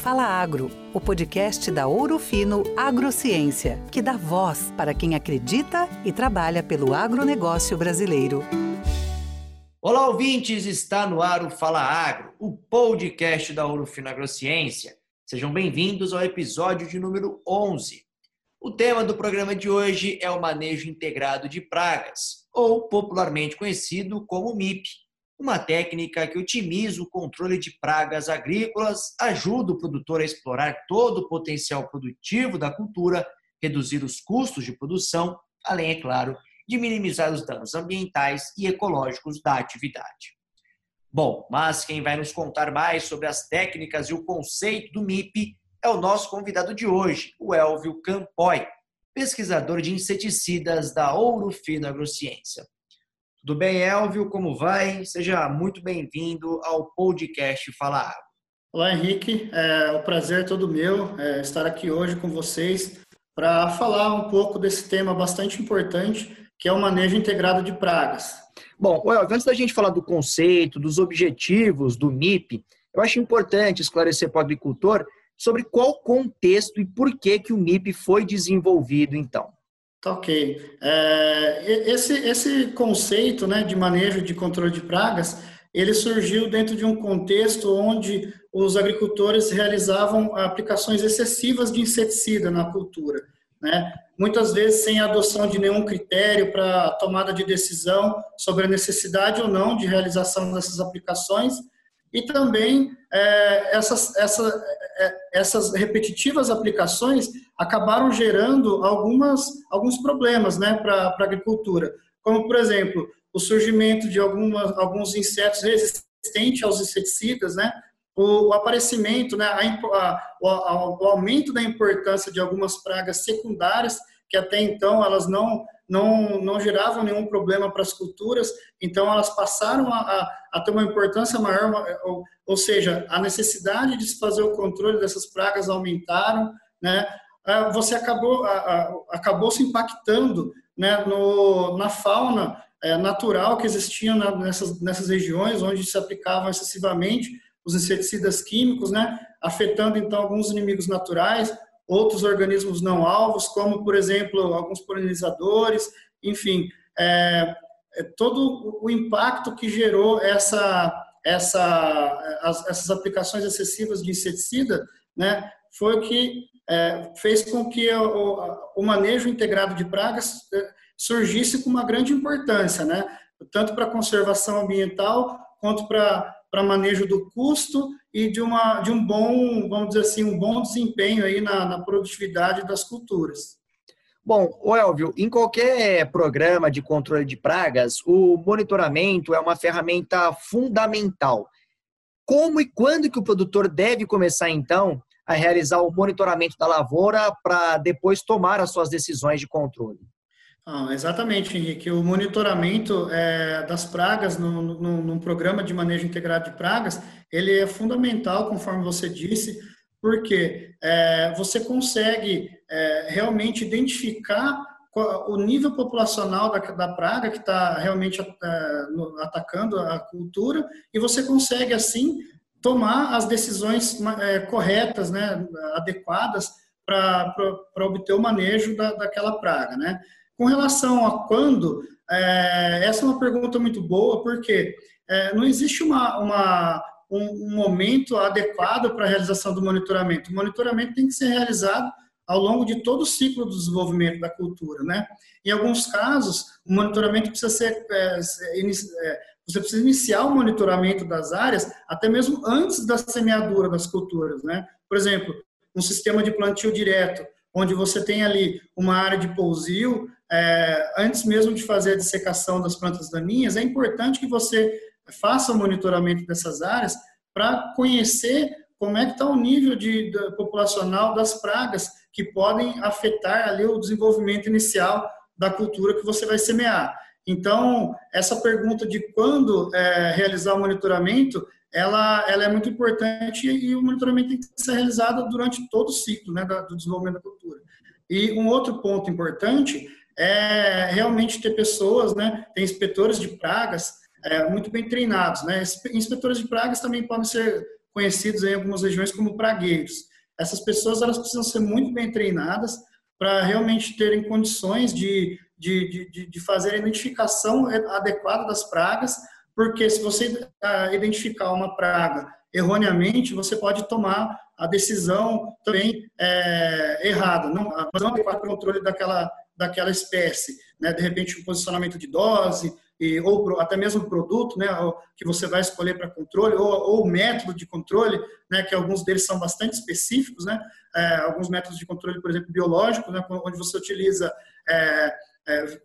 Fala Agro, o podcast da Ouro Fino Agrociência, que dá voz para quem acredita e trabalha pelo agronegócio brasileiro. Olá, ouvintes! Está no ar o Fala Agro, o podcast da Ouro Fino Agrociência. Sejam bem-vindos ao episódio de número 11. O tema do programa de hoje é o manejo integrado de pragas, ou popularmente conhecido como MIP uma técnica que otimiza o controle de pragas agrícolas, ajuda o produtor a explorar todo o potencial produtivo da cultura, reduzir os custos de produção, além, é claro, de minimizar os danos ambientais e ecológicos da atividade. Bom, mas quem vai nos contar mais sobre as técnicas e o conceito do MIP é o nosso convidado de hoje, o Elvio Campoy, pesquisador de inseticidas da Ouro Fino Agrociência. Tudo bem, Elvio? Como vai? Seja muito bem-vindo ao podcast Fala Água. Olá, Henrique. É, o prazer é todo meu é, estar aqui hoje com vocês para falar um pouco desse tema bastante importante, que é o manejo integrado de pragas. Bom, Elvio, antes da gente falar do conceito, dos objetivos do MIP, eu acho importante esclarecer para o agricultor sobre qual contexto e por que, que o MIP foi desenvolvido, então. Tá ok. É, esse, esse conceito né, de manejo de controle de pragas, ele surgiu dentro de um contexto onde os agricultores realizavam aplicações excessivas de inseticida na cultura. Né? Muitas vezes sem adoção de nenhum critério para tomada de decisão sobre a necessidade ou não de realização dessas aplicações, e também é, essas, essa, é, essas repetitivas aplicações acabaram gerando algumas, alguns problemas né, para a agricultura, como, por exemplo, o surgimento de algumas, alguns insetos resistentes aos inseticidas, né, o, o aparecimento, né, a, a, o, o aumento da importância de algumas pragas secundárias, que até então elas não não, não geravam nenhum problema para as culturas, então elas passaram a, a, a ter uma importância maior, ou, ou, seja, a necessidade de se fazer o controle dessas pragas aumentaram, né? Ah, você acabou, acabou se impactando né, no, na fauna é, natural que existia nessas, nessas regiões onde se aplicavam excessivamente os inseticidas químicos, né, afetando então alguns inimigos naturais, outros organismos não alvos, como, por exemplo, alguns polinizadores, enfim, é, é todo o impacto que gerou essa, essa, as, essas aplicações excessivas de inseticida, né, foi o que é, fez com que o, o, manejo integrado de pragas é, surgisse com uma grande importância, né, tanto para conservação ambiental quanto para manejo do custo e de, uma, de um bom, vamos dizer assim, um bom desempenho aí na, na produtividade das culturas. Bom, Elvio, em qualquer programa de controle de pragas, o monitoramento é uma ferramenta fundamental. Como e quando que o produtor deve começar, então, a realizar o monitoramento da lavoura para depois tomar as suas decisões de controle? Ah, exatamente, Henrique. O monitoramento é, das pragas no, num programa de manejo integrado de pragas, ele é fundamental, conforme você disse, porque é, você consegue é, realmente identificar o nível populacional da, da praga que está realmente é, atacando a cultura e você consegue, assim, tomar as decisões é, corretas, né, adequadas para obter o manejo da, daquela praga, né? Com relação a quando, é, essa é uma pergunta muito boa, porque é, não existe uma, uma um, momento adequado para a realização do monitoramento. O monitoramento tem que ser realizado ao longo de todo o ciclo do desenvolvimento da cultura, né? Em alguns casos, o monitoramento precisa ser, é, é, você precisa iniciar o monitoramento das áreas até mesmo antes da semeadura das culturas, né? Por exemplo, um sistema de plantio direto, onde você tem ali uma área de pousio, é, antes mesmo de fazer a dissecação das plantas daninhas, é importante que você faça o monitoramento dessas áreas para conhecer como é que está o nível de, de, populacional das pragas que podem afetar ali o desenvolvimento inicial da cultura que você vai semear. Então, essa pergunta de quando é, realizar o monitoramento, ela, ela é muito importante e o monitoramento tem que ser realizado durante todo o ciclo né, do desenvolvimento da cultura. E um outro ponto importante é realmente ter pessoas, né, tem inspetores de pragas é, muito bem treinados. Né? Inspetores de pragas também podem ser conhecidos em algumas regiões como pragueiros. Essas pessoas elas precisam ser muito bem treinadas para realmente terem condições de, de, de, de fazer a identificação adequada das pragas, porque se você ah, identificar uma praga erroneamente, você pode tomar a decisão também é, errada, não, não adequada para o controle daquela, daquela espécie. Né? De repente, um posicionamento de dose, e, ou até mesmo o produto né, que você vai escolher para controle, ou, ou, o método de controle, né, que alguns deles são bastante específicos, né, é, alguns métodos de controle, por exemplo, biológico, né, onde você utiliza é,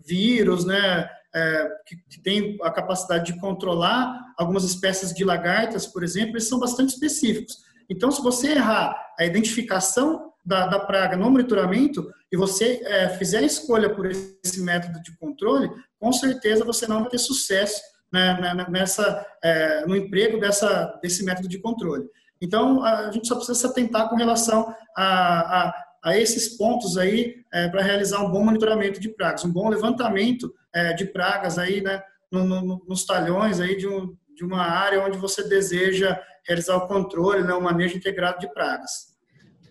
vírus, né, é, que, que, tem a capacidade de controlar algumas espécies de lagartas, por exemplo, eles são bastante específicos. Então, se você errar a identificação da, da praga no monitoramento e você é, fizer a escolha por esse método de controle, com certeza você não vai ter sucesso né, né, né, nessa, é, no emprego dessa, desse método de controle. Então, a gente só precisa se atentar com relação a, a, a esses pontos aí é, para realizar um bom monitoramento de pragas, um bom levantamento é, de pragas aí, né, no, no, nos talhões aí de, um, de uma área onde você deseja realizar o controle, né, o manejo integrado de pragas.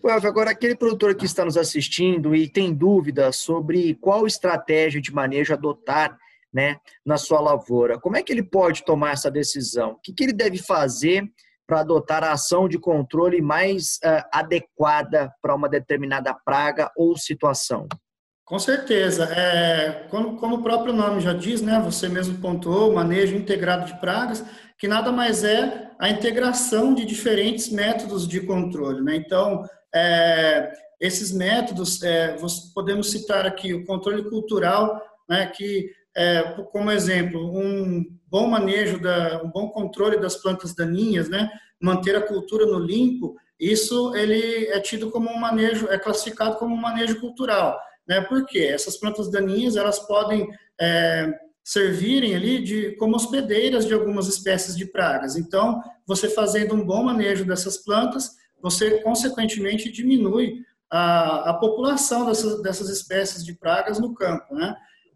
Agora aquele produtor que está nos assistindo e tem dúvida sobre qual estratégia de manejo adotar né, na sua lavoura, como é que ele pode tomar essa decisão? O que, que ele deve fazer para adotar a ação de controle mais uh, adequada para uma determinada praga ou situação? Com certeza. É, como, como, o próprio nome já diz, né, você mesmo pontuou, manejo integrado de pragas, que nada mais é a integração de diferentes métodos de controle. Né? Então, é, esses métodos, é, podemos citar aqui o controle cultural, né, que, é, como exemplo, um bom manejo, da, um bom controle das plantas daninhas, né, manter a cultura no limpo, isso ele é tido como um manejo, é classificado como um manejo cultural. Né, porque essas plantas daninhas, elas podem é, servirem ali de, como hospedeiras de algumas espécies de pragas. Então, você fazendo um bom manejo dessas plantas, você, consequentemente, diminui a, a população dessas, dessas espécies de pragas no campo. Né?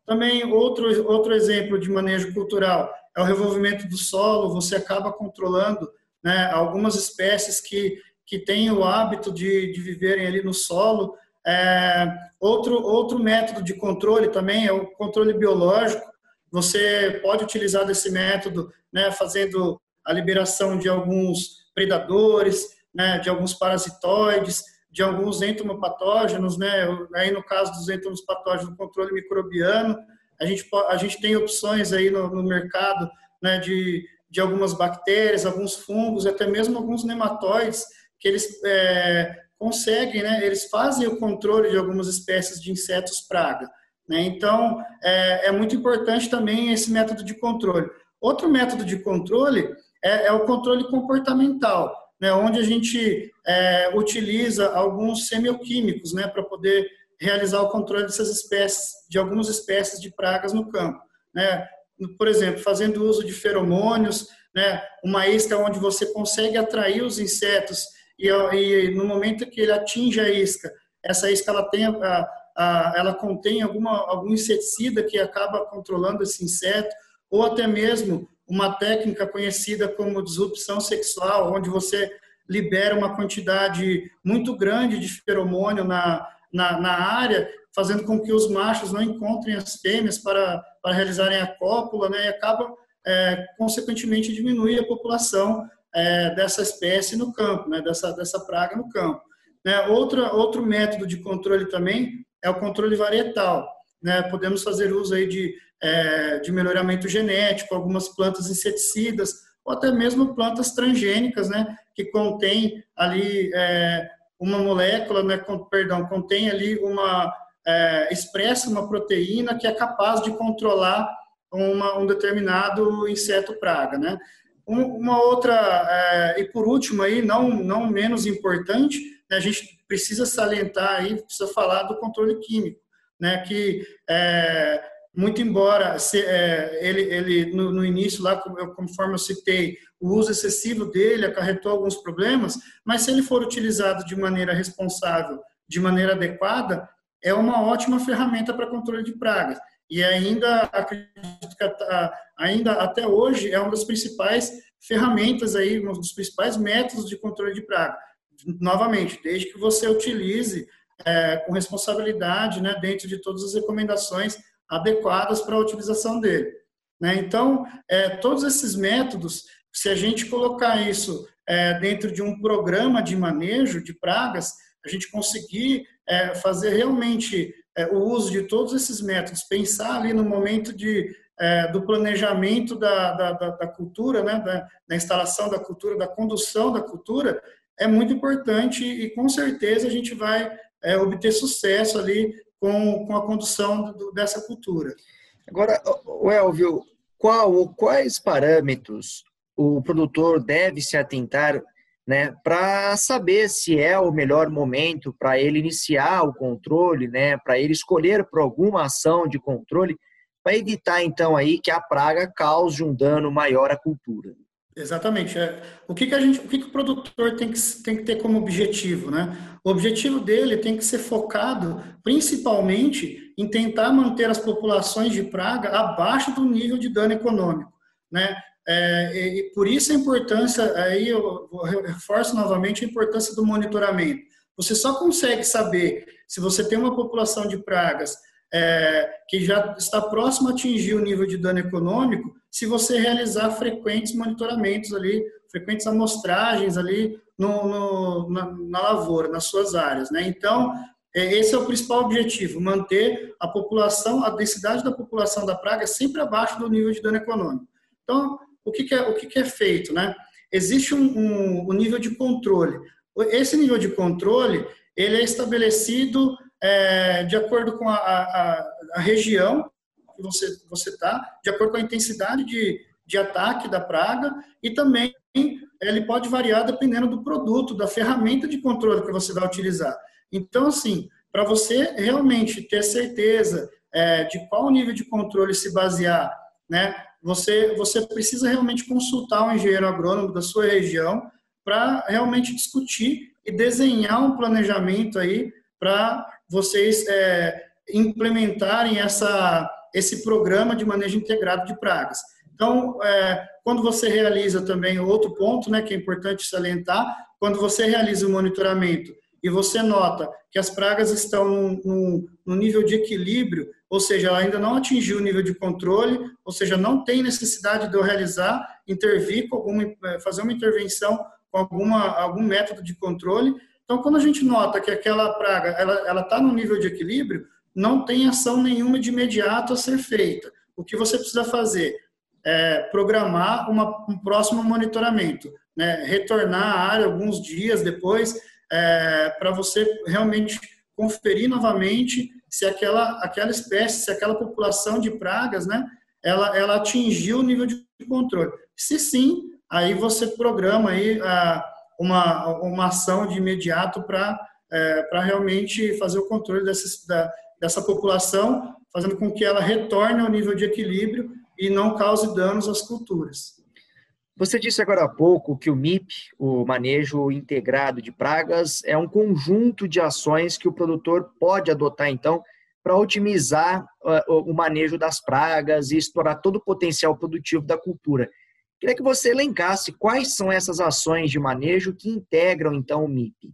Também, outro, outro exemplo de manejo cultural é o revolvimento do solo, você acaba controlando né, algumas espécies que, que têm o hábito de, de viverem ali no solo. É, outro, outro método de controle também é o controle biológico. Você pode utilizar desse método né, fazendo a liberação de alguns predadores, né, de alguns parasitoides, de alguns entomopatógenos, né, aí no caso dos entomopatógenos, controle microbiano, a gente, a gente tem opções aí no, no mercado né, de, de algumas bactérias, alguns fungos, até mesmo alguns nematóides, que eles é, conseguem, né, eles fazem o controle de algumas espécies de insetos praga. Né? Então, é, é, muito importante também esse método de controle. Outro método de controle é, é o controle comportamental né, onde a gente é, utiliza alguns semioquímicos né, para poder realizar o controle dessas espécies, de algumas espécies de pragas no campo. Né? Por exemplo, fazendo uso de feromônios, né, uma isca onde você consegue atrair os insetos e, e no momento que ele atinge a isca, essa isca ela tem a, a, ela contém alguma, algum inseticida que acaba controlando esse inseto, ou até mesmo uma técnica conhecida como disrupção sexual, onde você libera uma quantidade muito grande de feromônio na, na, na área, fazendo com que os machos não encontrem as fêmeas para, para realizarem a cópula, né, e acaba, é, consequentemente, diminuir a população é, dessa espécie no campo, né, dessa, dessa praga no campo. Né, outra, outro método de controle também é o controle varietal. Né, podemos fazer uso aí de é, de melhoramento genético, algumas plantas inseticidas, ou até mesmo plantas transgênicas, né, que contém ali é, uma molécula, né, com, perdão, contém ali uma, é, expressa uma proteína que é capaz de controlar uma, um determinado inseto praga, né. Um, uma outra, é, e por último aí, não, não menos importante, né, a gente precisa salientar aí, precisa falar do controle químico, né, que é, muito embora se, é, ele, ele no, no, início lá, conforme eu citei, o uso excessivo dele acarretou alguns problemas, mas se ele for utilizado de maneira responsável, de maneira adequada, é uma ótima ferramenta para controle de pragas. E ainda, acredito que ainda até hoje é uma das principais ferramentas aí, um dos principais métodos de controle de praga. Novamente, desde que você utilize é, com responsabilidade, né, dentro de todas as recomendações adequadas para a utilização dele. Né? Então, é, todos esses métodos, se a gente colocar isso é, dentro de um programa de manejo de pragas, a gente conseguir é, fazer realmente é, o uso de todos esses métodos, pensar ali no momento de, é, do planejamento da, da, da, cultura, né, da, da, instalação da cultura, da condução da cultura, é muito importante e com certeza a gente vai é, obter sucesso ali com, com a condução do, dessa cultura. Agora, Elvio, qual ou quais parâmetros o produtor deve se atentar né, para saber se é o melhor momento para ele iniciar o controle, né, para ele escolher por alguma ação de controle, para evitar então aí que a praga cause um dano maior à cultura. Exatamente. É, o que, que a gente, o que, que o produtor tem que, tem que ter como objetivo, né? O objetivo dele tem que ser focado principalmente em tentar manter as populações de praga abaixo do nível de dano econômico, né? É, e por isso a importância, aí eu reforço novamente a importância do monitoramento. Você só consegue saber se você tem uma população de pragas é, que já está próximo a atingir o nível de dano econômico se você realizar frequentes monitoramentos ali, frequentes amostragens ali no, no, na, na, lavoura, nas suas áreas. Né? Então, é, esse é o principal objetivo, manter a população, a densidade da população da praga sempre abaixo do nível de dano econômico. Então, o que, que é, o que, que, é feito? Né? Existe um, um, um nível de controle. Esse nível de controle, ele é estabelecido é, de acordo com a, a, a região que você está, de acordo com a intensidade de, de ataque da praga e também ele pode variar dependendo do produto, da ferramenta de controle que você vai utilizar. Então, assim, para você realmente ter certeza é, de qual nível de controle se basear, né, você, você precisa realmente consultar um engenheiro agrônomo da sua região para realmente discutir e desenhar um planejamento aí para vocês é, implementarem essa, esse programa de manejo integrado de pragas. Então, é, quando você realiza também outro ponto, né, que é importante salientar, quando você realiza o monitoramento e você nota que as pragas estão no, nível de equilíbrio, ou seja, ainda não atingiu o nível de controle, ou seja, não tem necessidade de eu realizar, intervir com alguma, é, fazer uma intervenção com alguma, algum método de controle, então, quando a gente nota que aquela praga ela está no nível de equilíbrio, não tem ação nenhuma de imediato a ser feita. O que você precisa fazer é programar uma, um próximo monitoramento, né? retornar à área alguns dias depois, é, para você realmente conferir novamente se aquela, aquela espécie, se aquela população de pragas, né, ela, ela atingiu o nível de controle. Se sim, aí você programa aí a uma, uma ação de imediato para é, para realmente fazer o controle dessa, da, dessa população, fazendo com que ela retorne ao nível de equilíbrio e não cause danos às culturas. Você disse agora há pouco que o MIP, o manejo integrado de pragas, é um conjunto de ações que o produtor pode adotar, então, para otimizar uh, o manejo das pragas e explorar todo o potencial produtivo da cultura. Queria que você elencasse quais são essas ações de manejo que integram, então, o MIP.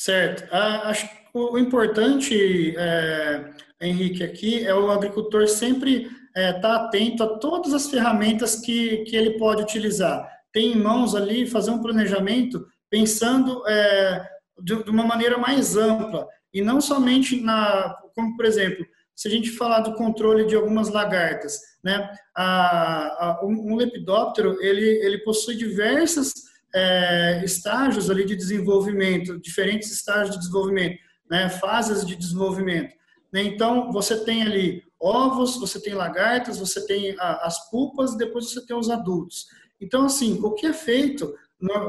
Certo. Ah, acho que o importante, é, Henrique, aqui é o agricultor sempre estar é, tá atento a todas as ferramentas que, que ele pode utilizar. Tem em mãos ali fazer um planejamento pensando é, de, de uma maneira mais ampla e não somente na, como por exemplo, se a gente falar do controle de algumas lagartas, né, a, a, um lepidóptero ele, ele possui diversos é, estágios ali de desenvolvimento, diferentes estágios de desenvolvimento, né, fases de desenvolvimento. Né? Então, você tem ali ovos, você tem lagartas, você tem a, as pupas, depois você tem os adultos. Então, assim, o que é feito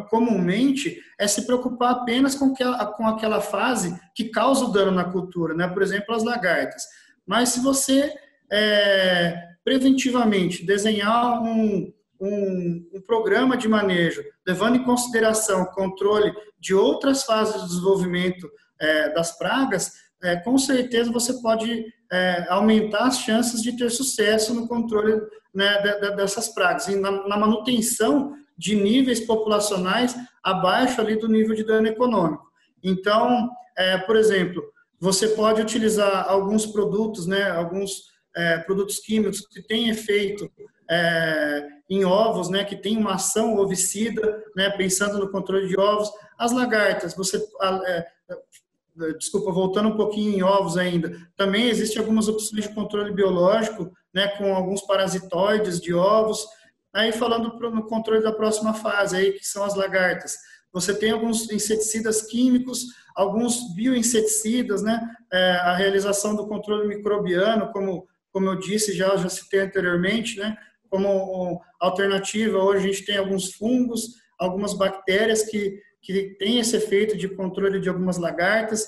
comumente é se preocupar apenas com, que, com aquela fase que causa o dano na cultura, né? por exemplo, as lagartas. Mas se você é, preventivamente desenhar um, um, um, programa de manejo, levando em consideração o controle de outras fases de desenvolvimento é, das pragas, é, com certeza você pode é, aumentar as chances de ter sucesso no controle né, de, de, dessas pragas e na, na, manutenção de níveis populacionais abaixo ali do nível de dano econômico. Então, é, por exemplo, você pode utilizar alguns produtos, né, alguns é, produtos químicos que têm efeito é, em ovos, né, que tem uma ação ovicida, né, pensando no controle de ovos. As lagartas, você, é, desculpa, voltando um pouquinho em ovos ainda, também existem algumas opções de controle biológico, né, com alguns parasitoides de ovos. Aí falando no controle da próxima fase, aí que são as lagartas, você tem alguns inseticidas químicos, alguns bioinseticidas, né, é, a realização do controle microbiano, como como eu disse já, já citei anteriormente, né, como alternativa, hoje a gente tem alguns fungos, algumas bactérias que, que têm esse efeito de controle de algumas lagartas.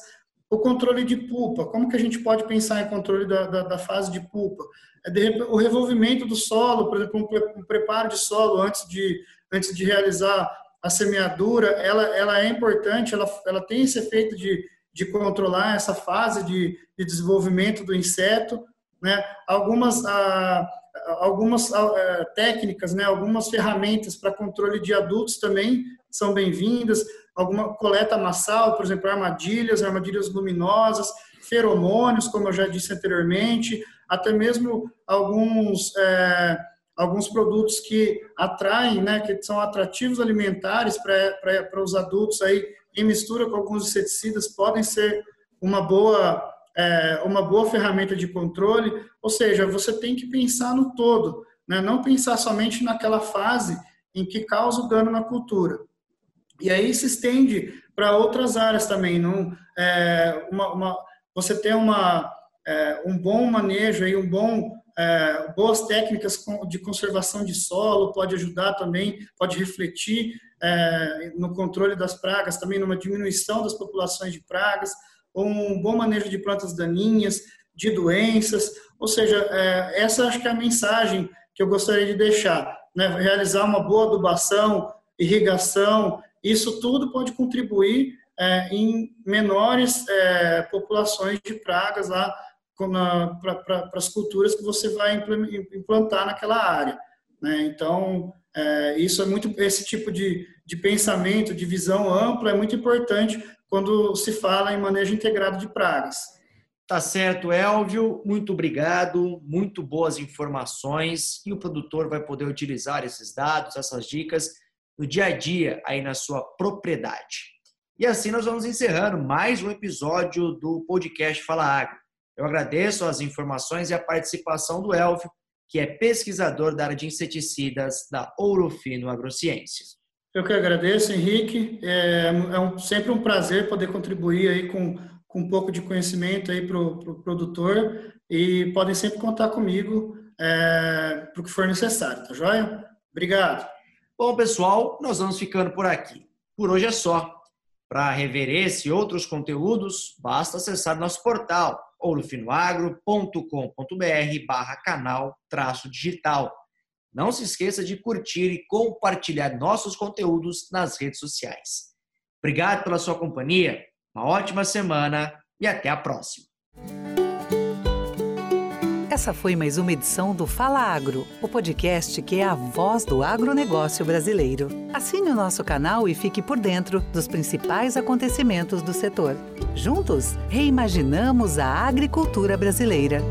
O controle de pulpa, como que a gente pode pensar em controle da, da, da fase de pulpa? É o revolvimento do solo, por exemplo, um preparo de solo antes de, antes de realizar a semeadura, ela, ela é importante, ela, ela tem esse efeito de, de controlar essa fase de, de desenvolvimento do inseto, né? Algumas, ah, algumas ah, técnicas, né? algumas ferramentas para controle de adultos também são bem-vindas, alguma coleta massal, por exemplo, armadilhas, armadilhas luminosas, feromônios, como eu já disse anteriormente, até mesmo alguns é, alguns produtos que atraem, né, que são atrativos alimentares para os adultos aí em mistura com alguns inseticidas podem ser uma boa é, uma boa ferramenta de controle, ou seja, você tem que pensar no todo, né? não pensar somente naquela fase em que causa o dano na cultura. E aí se estende para outras áreas também. Não, é, uma, uma, você tem uma, é, um bom manejo, aí, um bom, é, boas técnicas de conservação de solo, pode ajudar também, pode refletir é, no controle das pragas, também numa diminuição das populações de pragas um bom manejo de plantas daninhas, de doenças, ou seja, é, essa acho que é a mensagem que eu gostaria de deixar, né? realizar uma boa adubação, irrigação, isso tudo pode contribuir é, em menores é, populações de pragas lá para as culturas que você vai implantar naquela área. Né? Então, é, isso é muito esse tipo de, de pensamento, de visão ampla é muito importante quando se fala em manejo integrado de pragas. Tá certo, Elvio. Muito obrigado. Muito boas informações. E o produtor vai poder utilizar esses dados, essas dicas no dia a dia aí na sua propriedade. E assim nós vamos encerrando mais um episódio do podcast Fala Agro. Eu agradeço as informações e a participação do Elvio, que é pesquisador da área de inseticidas da Ouro Fino Agrociências. Eu que agradeço, Henrique. É, é um, sempre um prazer poder contribuir aí com, com um pouco de conhecimento aí para o pro produtor e podem sempre contar comigo é, para o que for necessário, tá joia? Obrigado. Bom, pessoal, nós vamos ficando por aqui. Por hoje é só. Para rever esse e outros conteúdos, basta acessar nosso portal ourofinoagro.com.br barra canal traço digital não se esqueça de curtir e compartilhar nossos conteúdos nas redes sociais. Obrigado pela sua companhia, uma ótima semana e até a próxima. Essa foi mais uma edição do Fala Agro, o podcast que é a voz do agronegócio brasileiro. Assine o nosso canal e fique por dentro dos principais acontecimentos do setor. Juntos, reimaginamos a agricultura brasileira.